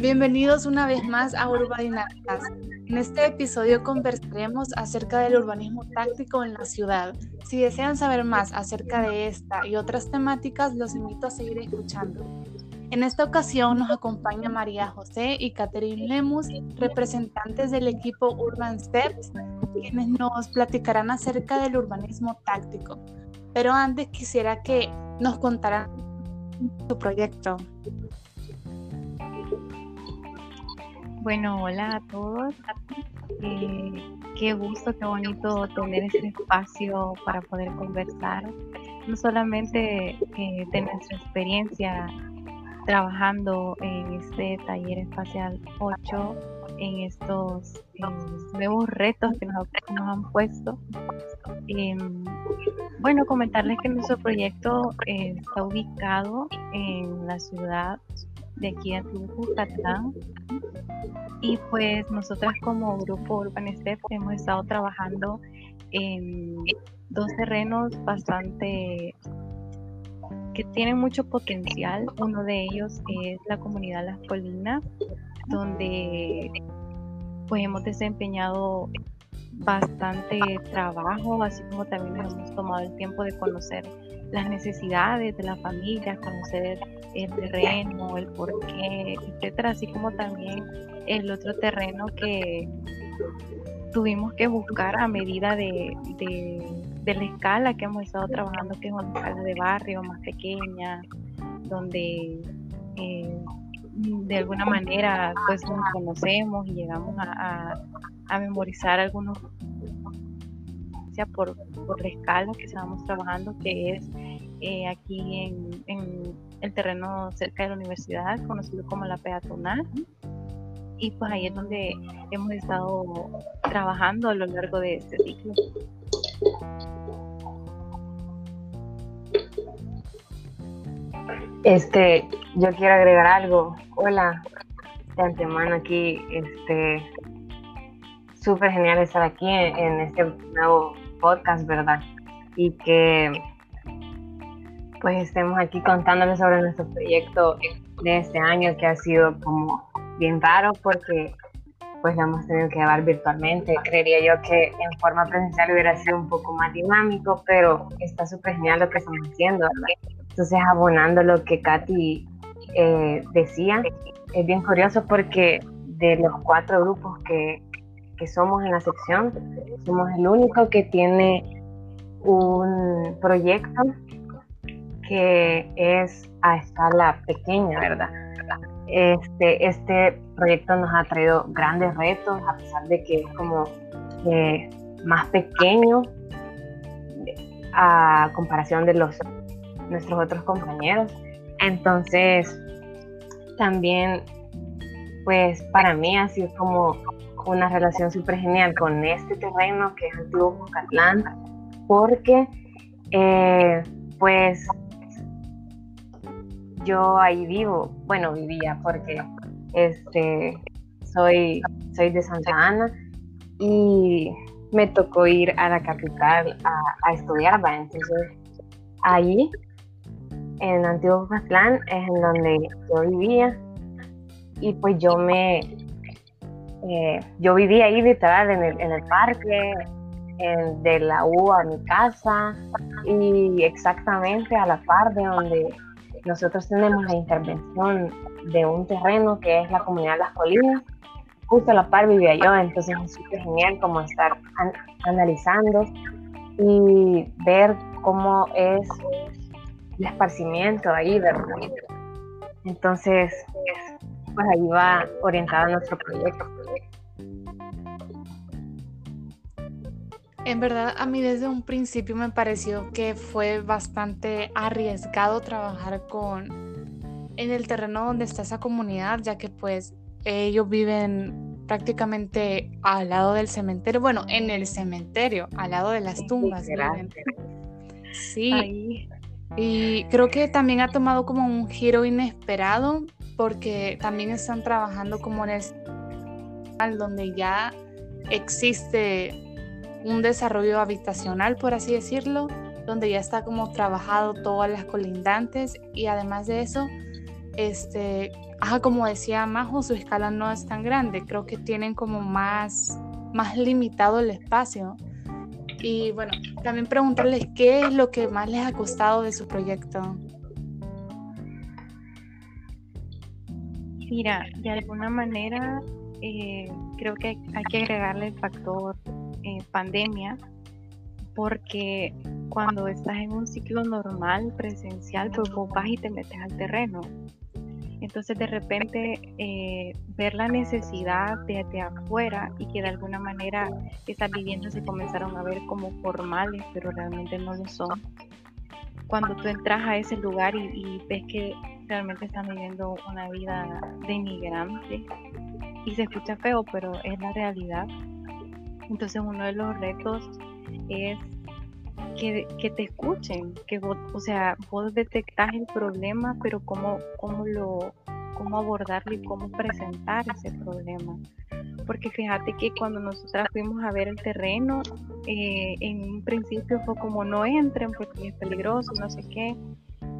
Bienvenidos una vez más a Urbadinámicas. En este episodio conversaremos acerca del urbanismo táctico en la ciudad. Si desean saber más acerca de esta y otras temáticas, los invito a seguir escuchando. En esta ocasión nos acompaña María José y Catherine Lemus, representantes del equipo Urban Steps, quienes nos platicarán acerca del urbanismo táctico. Pero antes quisiera que nos contaran su proyecto. Bueno, hola a todos. Eh, qué gusto, qué bonito tener este espacio para poder conversar, no solamente eh, de nuestra experiencia trabajando en este taller espacial 8, en estos eh, nuevos retos que nos, han puesto. Em, bueno, comentarles que nuestro proyecto está ubicado en la ciudad de aquí en Catlán. Y pues nosotras como grupo Urban Steps hemos estado trabajando en dos terrenos bastante que tienen mucho potencial. Uno de ellos es la comunidad Las Colinas, donde pues hemos desempeñado bastante trabajo, así como también nos hemos tomado el tiempo de conocer las necesidades de la familia, conocer el terreno, el porqué, etcétera, así como también el otro terreno que tuvimos que buscar a medida de, la escala que hemos estado trabajando, que es una escala de barrio más pequeña, donde eh, de alguna manera pues nos conocemos y llegamos a, a memorizar algunos por, por la escala que estamos trabajando, que es eh, aquí en, el terreno cerca de la universidad, conocido como la peatonal. Y pues ahí es donde hemos estado trabajando a lo largo de este ciclo. Este, yo quiero agregar algo. Hola, de antemano aquí, este, súper genial estar aquí en, este nuevo podcast, ¿verdad? Y que pues estemos aquí contándoles sobre nuestro proyecto de este año que ha sido como bien raro porque pues lo hemos tenido que llevar virtualmente. Creería yo que en forma presencial hubiera sido un poco más dinámico, pero está súper genial lo que estamos haciendo, ¿verdad? Entonces, abonando lo que Katy eh, decía, es bien curioso porque de los cuatro grupos que, que somos en la sección, somos el único que tiene un proyecto que es a escala pequeña, ¿verdad? Este, este proyecto nos ha traído grandes retos, a pesar de que es como eh, más pequeño a comparación de los nuestros otros compañeros. Entonces, también, pues para mí ha sido como una relación súper genial con este terreno que es Antiguo Jucatlán, porque eh, pues yo ahí vivo, bueno, vivía porque este, soy, soy de Santa Ana y me tocó ir a la capital a, estudiar, entonces ahí en Antiguo Jucatlán es en donde yo vivía y pues yo me eh, yo vivía ahí literal en el, en el parque, de la U a mi casa y exactamente a la par de donde nosotros tenemos la intervención de un terreno que es la comunidad de las colinas. Justo a la par vivía yo, entonces es súper genial como estar analizando y ver cómo es el esparcimiento ahí, ¿verdad? Entonces, pues ahí va orientado nuestro proyecto. En verdad, a mí desde un principio me pareció que fue bastante arriesgado trabajar con en el terreno donde está esa comunidad, ya que pues ellos viven prácticamente al lado del cementerio, bueno, en el cementerio, al lado de las tumbas. Sí. Y creo que también ha tomado como un giro inesperado porque también están trabajando como en el donde ya existe un desarrollo habitacional, por así decirlo, donde ya está como trabajado todas las colindantes y además de eso, este, como decía Majo, su escala no es tan grande, creo que tienen como más, más limitado el espacio. Y bueno, también preguntarles qué es lo que más les ha costado de su proyecto. Mira, de alguna manera eh, creo que hay que agregarle el factor pandemia, porque cuando estás en un ciclo normal, presencial, pues vos vas y te metes al terreno. Entonces de repente eh, ver la necesidad de, afuera y que de alguna manera esas viviendas se comenzaron a ver como formales, pero realmente no lo son. Cuando tú entras a ese lugar y, ves que realmente están viviendo una vida de inmigrante, y se escucha feo, pero es la realidad. Entonces uno de los retos es que, te escuchen, que vos, o sea, vos detectas el problema, pero cómo, cómo lo cómo abordarlo y cómo presentar ese problema. Porque fíjate que cuando nosotras fuimos a ver el terreno, eh, en un principio fue como no entren porque es peligroso, no sé qué.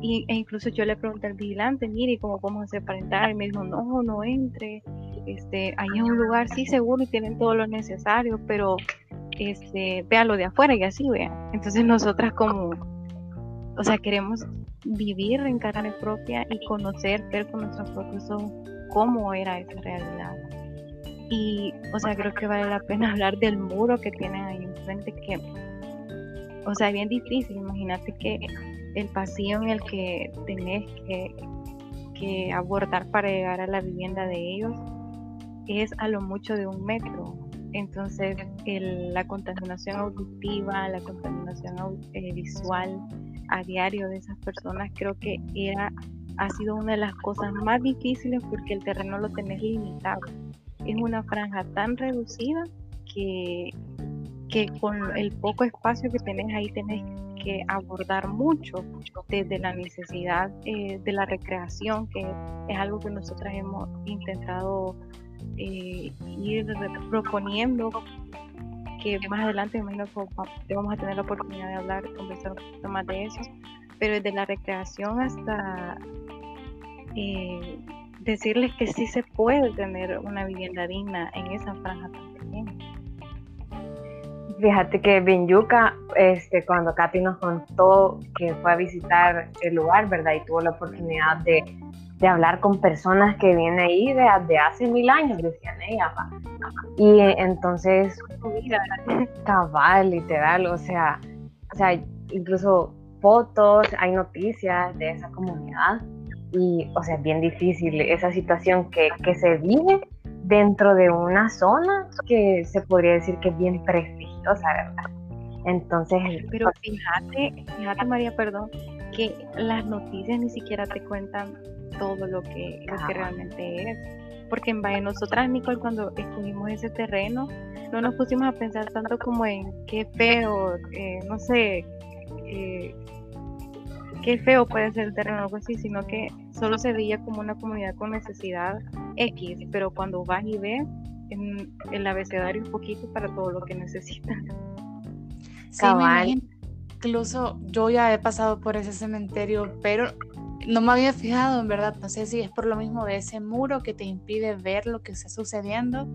Y, e incluso yo le pregunté al vigilante, mire, ¿cómo podemos hacer para entrar? Y me dijo, no, no entre. Este, ahí es un lugar sí seguro y tienen todo lo necesario, pero este, véalo de afuera y así vean. Entonces nosotras como, o sea, queremos vivir en carne propia y conocer, ver con nuestros propios ojos cómo era esa realidad. Y, o sea, creo que vale la pena hablar del muro que tienen ahí enfrente, que, o sea, es bien difícil. Imagínate que el pasillo en el que tenés que abordar para llegar a la vivienda de ellos es a lo mucho de un metro. Entonces, la contaminación auditiva, la contaminación eh, visual a diario de esas personas, creo que era, ha sido una de las cosas más difíciles porque el terreno lo tenés limitado. Es una franja tan reducida que, que con el poco espacio que tenés ahí tenés que abordar mucho desde la necesidad eh, de la recreación, que es algo que nosotras hemos intentado eh, ir proponiendo que más adelante me vamos a tener la oportunidad de hablar, conversar un poquito más de eso, pero desde la recreación hasta eh, decirles que sí se puede tener una vivienda digna en esa franja también. Fíjate que Binyuca, este, cuando Katy nos contó que fue a visitar el lugar, ¿verdad? Y tuvo la oportunidad de de hablar con personas que vienen ahí de, hace mil años, decían ella. Y entonces, cabal, literal, o sea, o sea, incluso fotos, hay noticias de esa comunidad y, o sea, es bien difícil esa situación que, que se vive dentro de una zona que se podría decir que es bien prestigiosa, ¿verdad? Entonces, pero pues fíjate, fíjate María, perdón, que las noticias ni siquiera te cuentan todo lo que, realmente es. Porque en Valle nosotras, Nicole, cuando escogimos ese terreno, no nos pusimos a pensar tanto como en qué feo, eh, no sé, eh, qué feo puede ser el terreno o algo así, sino que solo se veía como una comunidad con necesidad X, pero cuando vas y ves, en el abecedario un poquito para todo lo que necesitan. Sí, incluso yo ya he pasado por ese cementerio, pero no me había fijado, en verdad. No sé si es por lo mismo de ese muro que te impide ver lo que está sucediendo.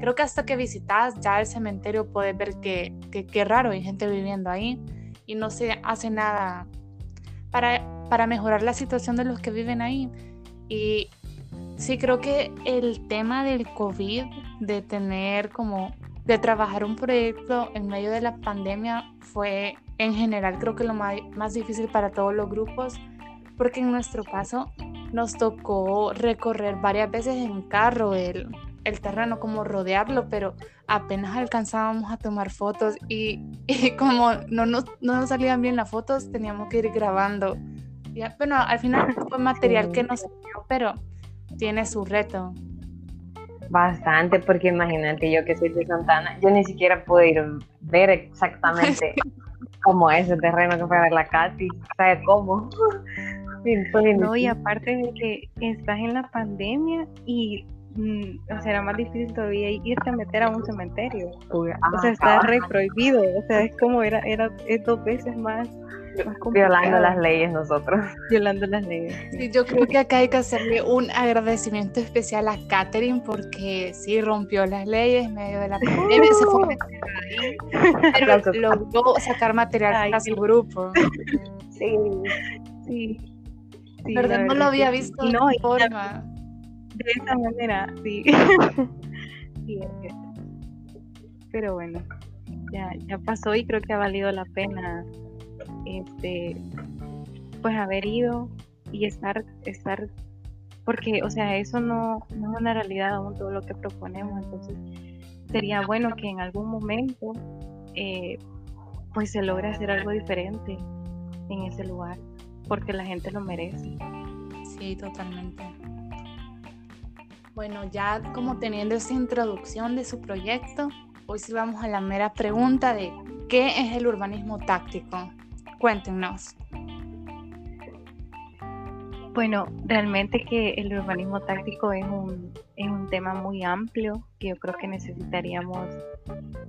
Creo que hasta que visitas ya el cementerio puedes ver que, que, raro, hay gente viviendo ahí y no se hace nada para, para mejorar la situación de los que viven ahí. Y sí, creo que el tema del COVID, de tener como, de trabajar un proyecto en medio de la pandemia fue en general creo que lo más difícil para todos los grupos porque en nuestro caso nos tocó recorrer varias veces en carro el, terreno, como rodearlo, pero apenas alcanzábamos a tomar fotos y, como no nos, no salían bien las fotos, teníamos que ir grabando. Ya, bueno, al final fue material que nos salió, pero tiene su reto. Bastante, porque imagínate, yo que soy de Santana, yo ni siquiera pude ir a ver exactamente cómo es el terreno que fue a ver la Katy, ¿sabe cómo? No, y aparte de que estás en la pandemia y mm, o sea, era más difícil todavía irte a meter a un cementerio. o sea, está re prohibido. O sea, es como era, era es dos veces más Violando las leyes nosotros. Violando las leyes. Sí, yo creo que acá hay que hacerle un agradecimiento especial a Katherine porque sí rompió las leyes en medio de la pandemia, se fue pero logró sacar material para su grupo. Sí, sí. Sí ¿Verdad? No lo había visto de no, forma. De esa manera, sí. sí pero bueno, ya, ya pasó y creo que ha valido la pena este pues haber ido y estar, estar porque, o sea, eso no, no es una realidad aún todo lo que proponemos, entonces sería bueno que en algún momento eh, pues se logre hacer algo diferente en ese lugar, porque la gente lo merece. Sí, totalmente. Bueno, ya como teniendo esa introducción de su proyecto, hoy sí vamos a la mera pregunta de ¿qué es el urbanismo táctico? Cuéntenos. Bueno, realmente que el urbanismo táctico es un, es un tema muy amplio que yo creo que necesitaríamos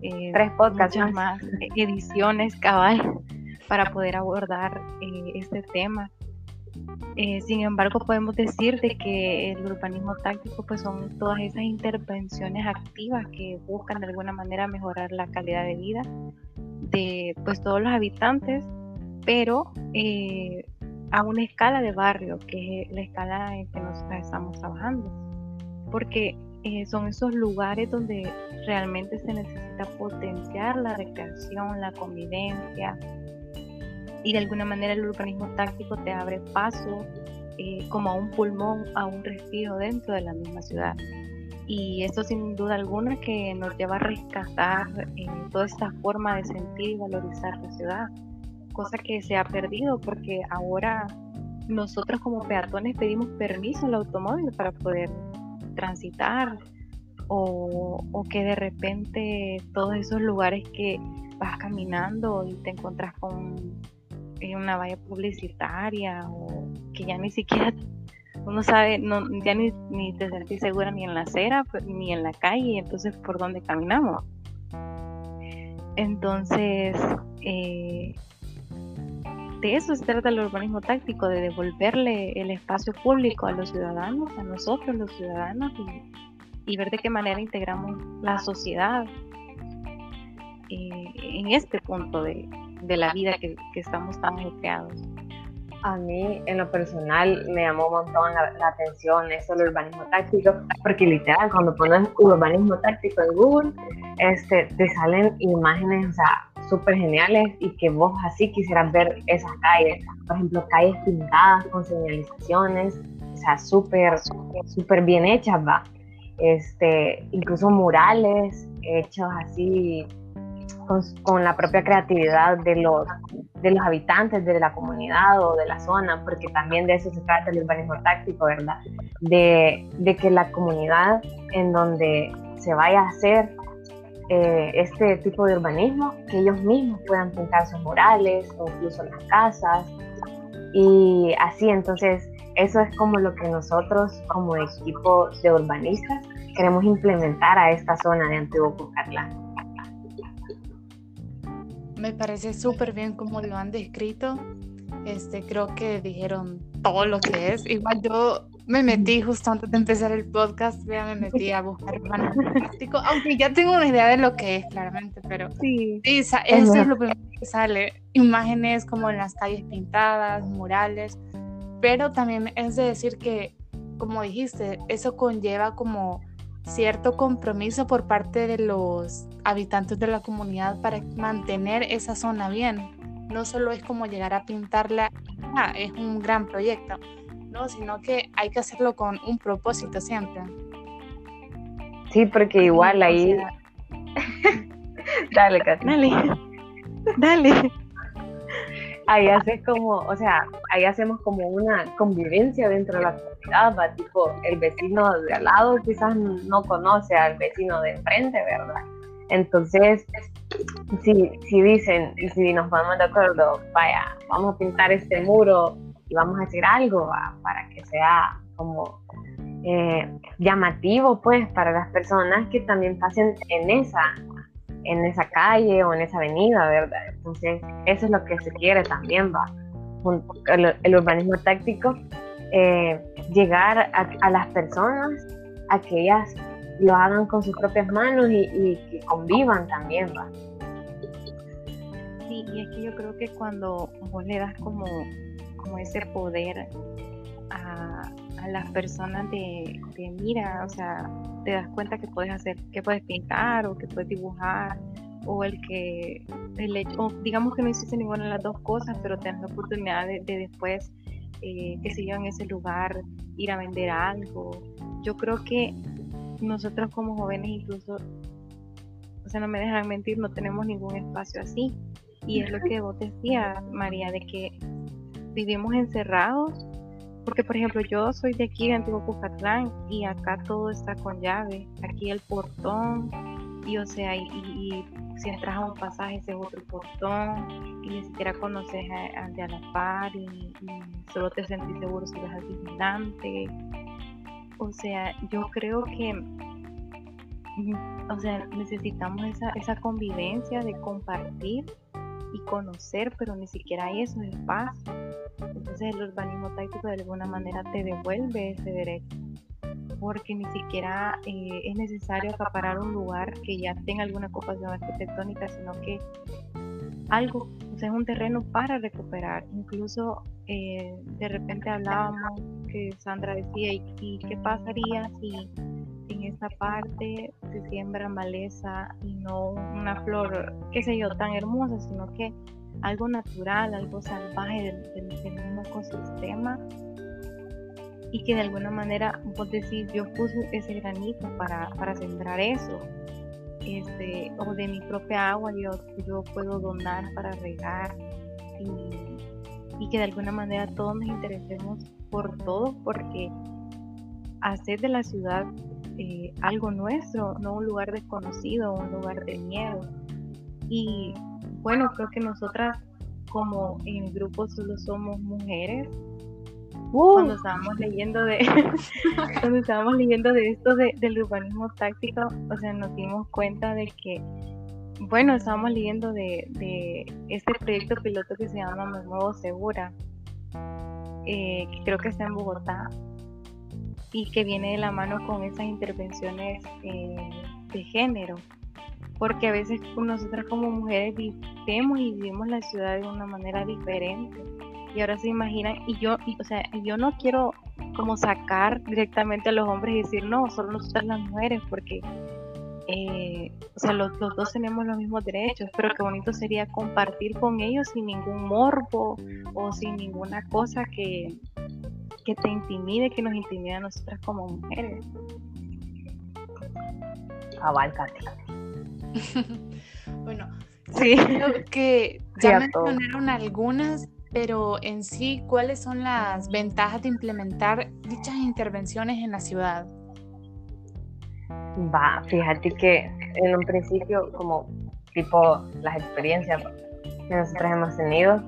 eh, tres podcasts más ediciones cabal para poder abordar eh, este tema. Eh, sin embargo, podemos decir de que el urbanismo táctico pues son todas esas intervenciones activas que buscan de alguna manera mejorar la calidad de vida de pues todos los habitantes, pero eh, a una escala de barrio, que es la escala en que nosotros estamos trabajando, porque eh, son esos lugares donde realmente se necesita potenciar la recreación, la convivencia, y de alguna manera el urbanismo táctico te abre paso eh, como a un pulmón, a un respiro dentro de la misma ciudad. Y esto sin duda alguna que nos lleva a rescatar eh, toda esta forma de sentir y valorizar la ciudad, cosa que se ha perdido porque ahora nosotros como peatones pedimos permiso al automóvil para poder transitar o, que de repente todos esos lugares que vas caminando y te encuentras con una valla publicitaria o que ya ni siquiera uno sabe, no, ya ni, ni te sentís segura ni en la acera pues, ni en la calle, entonces por dónde caminamos. Entonces, eh, de eso se trata el urbanismo táctico, de devolverle el espacio público a los ciudadanos, a nosotros los ciudadanos, y, ver de qué manera integramos la sociedad eh, en este punto de, de la vida que, estamos tan creados. A mí, en lo personal, me llamó un montón la, atención eso del urbanismo táctico, porque literal, cuando pones urbanismo táctico en Google, este, te salen imágenes, o sea, súper geniales y que vos así quisieras ver esas calles. Por ejemplo, calles pintadas con señalizaciones, o sea, súper, súper bien hechas, va. Este, incluso murales hechos así con, la propia creatividad de los, de los habitantes de la comunidad o de la zona, porque también de eso se trata el urbanismo táctico, ¿verdad? De, de que la comunidad en donde se vaya a hacer eh, este tipo de urbanismo, que ellos mismos puedan pintar sus murales o incluso las casas. Y así, entonces, eso es como lo que nosotros como equipo de urbanistas queremos implementar a esta zona de Antiguo Cucarlán. Me parece súper bien como lo han descrito. Este, creo que dijeron todo lo que es. Igual yo me metí justo antes de empezar el podcast, ya me metí a buscar plástico, aunque ya tengo una idea de lo que es, claramente, pero sí, sí eso es lo primero que sale. Imágenes como en las calles pintadas, murales, pero también es de decir que, como dijiste, eso conlleva como cierto compromiso por parte de los habitantes de la comunidad para mantener esa zona bien. No solo es como llegar a pintarla, ah, es un gran proyecto, no, sino que hay que hacerlo con un propósito siempre. Sí, porque igual ahí. Dale, Katy. Dale. Dale ahí haces como, o sea, ahí hacemos como una convivencia dentro de la comunidad, ¿va? tipo, el vecino de al lado quizás no conoce al vecino de enfrente, ¿verdad? Entonces, si, si dicen, y si nos ponemos de acuerdo, vaya, vamos a pintar este muro y vamos a hacer algo para que sea como eh, llamativo, pues, para las personas que también pasen en esa en esa calle o en esa avenida, ¿verdad? Entonces, eso es lo que se quiere también, va. El, urbanismo táctico, eh, llegar a, las personas a que ellas lo hagan con sus propias manos y, que convivan también, va. Sí, y es que yo creo que cuando vos le das como, como ese poder a, a las personas de, de, mira, o sea, te das cuenta que puedes hacer, que puedes pintar o que puedes dibujar o el que, el hecho, digamos que no hiciste ninguna de las dos cosas, pero tienes la oportunidad de, después, eh, que se en ese lugar, ir a vender algo. Yo creo que nosotros como jóvenes incluso, o sea, no me dejan mentir, no tenemos ningún espacio así. Y es lo que vos decías, María, de que vivimos encerrados porque, por ejemplo, yo soy de aquí, de Antiguo Cucatlán, y acá todo está con llave. Aquí el portón, y o sea, y, si entras a un pasaje, ese es otro portón, y ni siquiera conoces al de a la par, y, solo te sentís seguro si vas al vigilante. O sea, yo creo que o sea, necesitamos esa, esa convivencia de compartir y conocer, pero ni siquiera hay esos espacios. Entonces el urbanismo táctico de alguna manera te devuelve ese derecho, porque ni siquiera eh, es necesario acaparar un lugar que ya tenga alguna ocupación arquitectónica, sino que algo, o sea, es un terreno para recuperar. Incluso eh, de repente hablábamos que Sandra decía, ¿y, qué pasaría si en esta parte se siembra maleza y no una flor, qué sé yo, tan hermosa, sino que algo natural, algo salvaje del, mismo ecosistema. Y que de alguna manera vos decís, yo puse ese granito para, para sembrar eso, este, o de mi propia agua yo, yo puedo donar para regar. Y, que de alguna manera todos nos interesemos por todo porque hacer de la ciudad eh, algo nuestro, no un lugar desconocido, un lugar de miedo. Y bueno, creo que nosotras como en el grupo solo somos mujeres, uh. cuando estábamos leyendo de cuando estábamos leyendo de esto del urbanismo táctico, o sea, nos dimos cuenta de que bueno, estábamos leyendo de, de este proyecto piloto que se llama Me Nuevo Segura, eh, que creo que está en Bogotá y que viene de la mano con esas intervenciones eh, de género porque a veces nosotras como mujeres vivimos y vivimos la ciudad de una manera diferente. Y ahora se imaginan, y yo, o sea, yo no quiero como sacar directamente a los hombres y decir, no, solo nosotras las mujeres, porque, eh, o sea, los, dos tenemos los mismos derechos, pero qué bonito sería compartir con ellos sin ningún morbo o sin ninguna cosa que, que te intimide, que nos intimide a nosotras como mujeres. Abálcate. bueno, sí. creo que ya mencionaron algunas, pero en sí, ¿cuáles son las ventajas de implementar dichas intervenciones en la ciudad? Va, fíjate que en un principio, como tipo las experiencias que nosotros hemos tenido,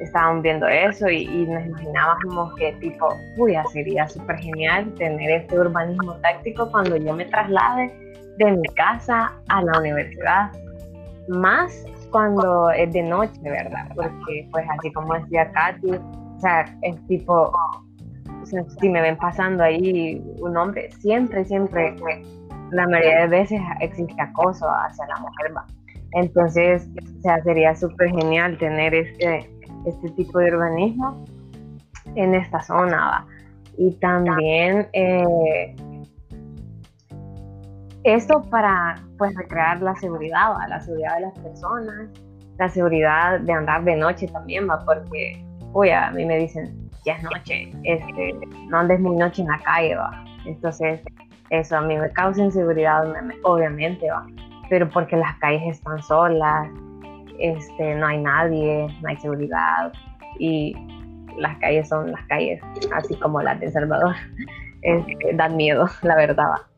estábamos viendo eso y, nos imaginábamos que tipo, uy, sería súper genial tener este urbanismo táctico cuando yo me traslade de mi casa a la universidad, más cuando es de noche, ¿verdad? Porque pues así como decía Katy, o sea, es tipo, si me ven pasando ahí un hombre, siempre, siempre, la mayoría de veces existe acoso hacia la mujer, ¿va? Entonces, o sea, sería súper genial tener este, este tipo de urbanismo en esta zona, ¿va? Y también... Eh, esto para pues recrear la seguridad, la seguridad de las personas, la seguridad de andar de noche también, va, porque, oye, a mí me dicen, ya es noche, este, no andes muy noche en la calle, va. Entonces, eso a mí me causa inseguridad, obviamente, va. Pero porque las calles están solas, este, no hay nadie, no hay seguridad y las calles son las calles, así como las de Salvador. dan miedo, la verdad. Va.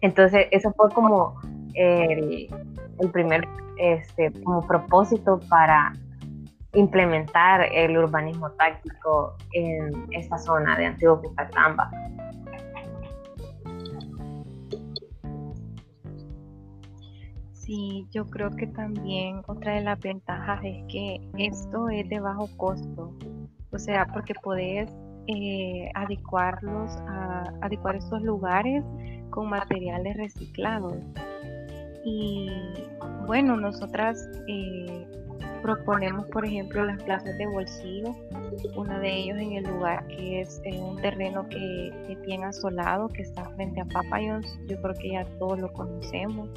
Entonces, eso fue como el, primer este, como propósito para implementar el urbanismo táctico en esta zona de Antiguo Cucatamba. Sí, yo creo que también otra de las ventajas es que esto es de bajo costo, o sea, porque podés eh, adecuarlos adecuar estos lugares con materiales reciclados. Y bueno, nosotras eh, proponemos, por ejemplo, las plazas de bolsillo, uno de ellos en el lugar que es un terreno que, que tiene asolado, que está frente a Papayons, yo creo que ya todos lo conocemos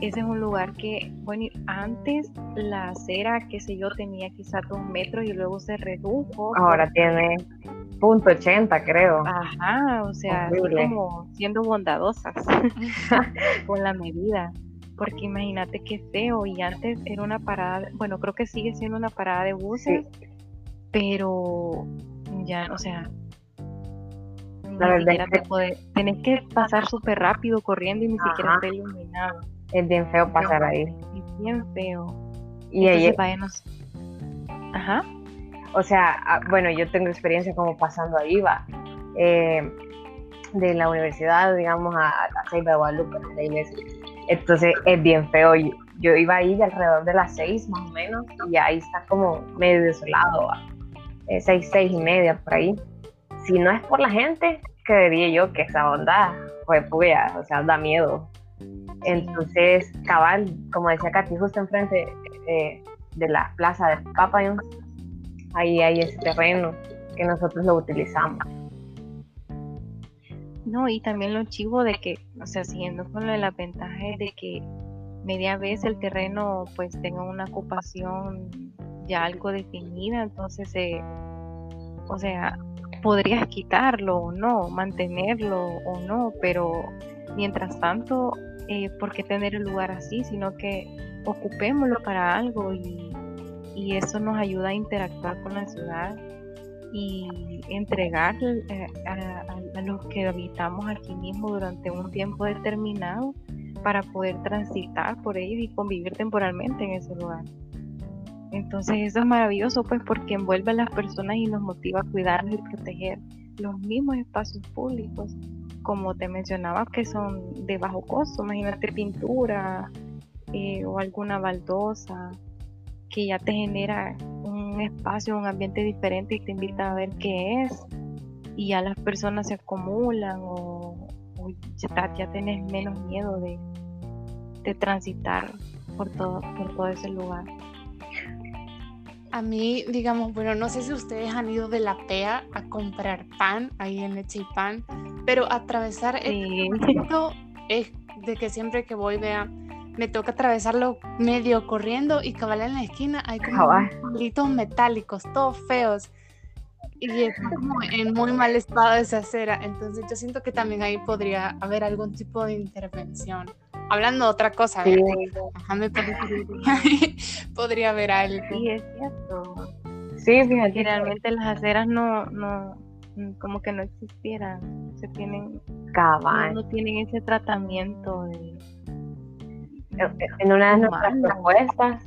ese es un lugar que, bueno, antes la acera, qué sé yo, tenía quizás dos metros y luego se redujo. Ahora tiene punto ochenta, creo. Ajá, o sea, como siendo bondadosas con la medida. Porque imagínate qué feo, y antes era una parada, bueno, creo que sigue siendo una parada de buses, pero ya, o sea, la verdad te tenés que pasar súper rápido corriendo y ni siquiera está iluminado. Es bien feo pasar ahí. Es bien feo. Y ahí. Ajá. O sea, bueno, yo tengo experiencia como pasando ahí, va. Eh, de la universidad, digamos, a, a Ceiba de Guadalupe. Entonces es bien feo. Yo, iba ahí alrededor de las seis más o menos y ahí está como medio desolado, eh, seis, seis y media por ahí. Si no es por la gente, creería yo que esa onda, pues, puya, o sea, da miedo. Entonces, cabal, como decía Katy, justo enfrente eh, de la plaza de Papayón, ahí hay ese terreno que nosotros lo utilizamos. No, y también lo chivo de que, o sea, siguiendo con lo de la ventaja de que media vez el terreno pues tenga una ocupación ya algo definida, entonces, eh, o sea, podrías quitarlo o no, mantenerlo o no, pero mientras tanto eh, por qué tener el lugar así, sino que ocupémoslo para algo y, eso nos ayuda a interactuar con la ciudad y entregar eh, a, los que habitamos aquí mismo durante un tiempo determinado para poder transitar por ellos y convivir temporalmente en ese lugar. Entonces eso es maravilloso pues porque envuelve a las personas y nos motiva a cuidarlos y proteger los mismos espacios públicos como te mencionaba, que son de bajo costo. Imagínate pintura eh, o alguna baldosa que ya te genera un espacio, un ambiente diferente y te invita a ver qué es. Y ya las personas se acumulan o, ya, ya tenés menos miedo de, de transitar por todo, por todo ese lugar. A mí, digamos, bueno, no sé si ustedes han ido de la PEA a comprar pan ahí en Leche y Pan, pero atravesar el punto es de que siempre que voy, vea, me toca atravesarlo medio corriendo y cabal en la esquina hay como palitos metálicos, todos feos. Y es como en muy mal estado esa acera. Entonces yo siento que también ahí podría haber algún tipo de intervención hablando de otra cosa, sí. podría haber algo. Sí, es cierto. Sí, fíjate. realmente las aceras no, no, como que no existieran. Se tienen, no, tienen ese tratamiento de. En una de nuestras propuestas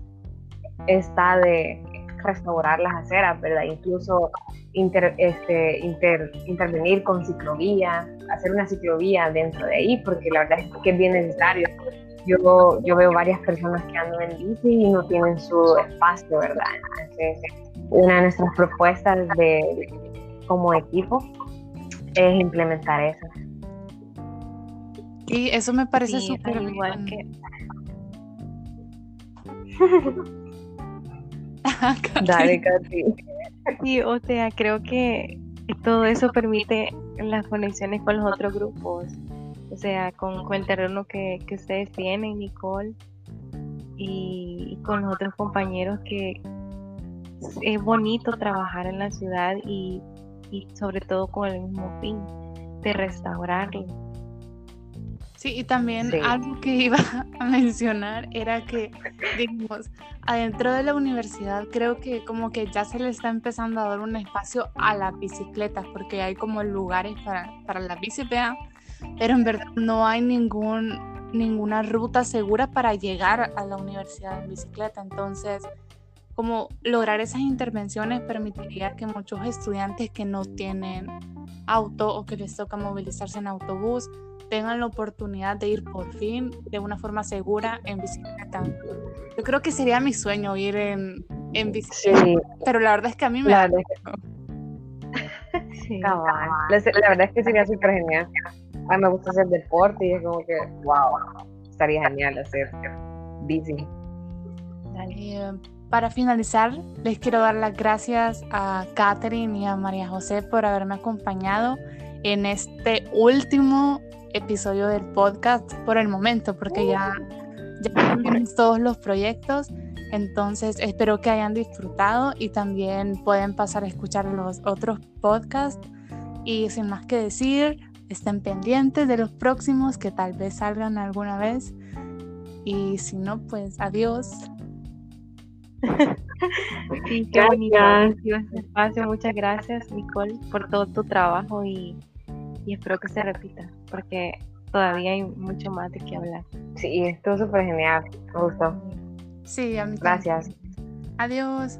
está de restaurar las aceras, ¿verdad? Incluso este, intervenir con ciclovía, hacer una ciclovía dentro de ahí, porque la verdad es que es bien necesario. Yo, yo veo varias personas que andan en bici y no tienen su espacio, ¿verdad? Entonces, una de nuestras propuestas de, como equipo es implementar eso. Y eso me parece súper igual que... Dale, Katy. Sí, o sea, creo que todo eso permite las conexiones con los otros grupos. O sea, con, el terreno que, ustedes tienen, Nicole, y, con los otros compañeros que es bonito trabajar en la ciudad y, y sobre todo con el mismo fin de restaurarlo Sí, y también algo que iba a mencionar era que, digamos, adentro de la universidad creo que como que ya se le está empezando a dar un espacio a las bicicletas, porque hay como lugares para, para la bicicleta, pero en verdad no hay ningún, ninguna ruta segura para llegar a la universidad en bicicleta. Entonces, como lograr esas intervenciones permitiría que muchos estudiantes que no tienen auto o que les toca movilizarse en autobús tengan la oportunidad de ir por fin de una forma segura en bicicleta. Yo creo que sería mi sueño ir en, en bicicleta, pero la verdad es que a mí me... La, sí. la, la verdad es que sería súper genial. A mí me gusta hacer deporte y es como que, wow, estaría genial hacer bici. Para finalizar, les quiero dar las gracias a Catherine y a María José por haberme acompañado en este último episodio del podcast por el momento, porque ya, ya tenemos todos los proyectos. Entonces, espero que hayan disfrutado y también pueden pasar a escuchar los otros podcasts. Y sin más que decir, estén pendientes de los próximos que tal vez salgan alguna vez. Y si no, pues adiós. Sí, qué bonito este espacio. Muchas gracias, Nicole, por todo tu trabajo y, y, espero que se repita, porque todavía hay mucho más de qué hablar. Sí, estuvo súper genial. Me gustó. Sí, a mí Gracias. Adiós.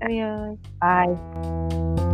Adiós. Bye.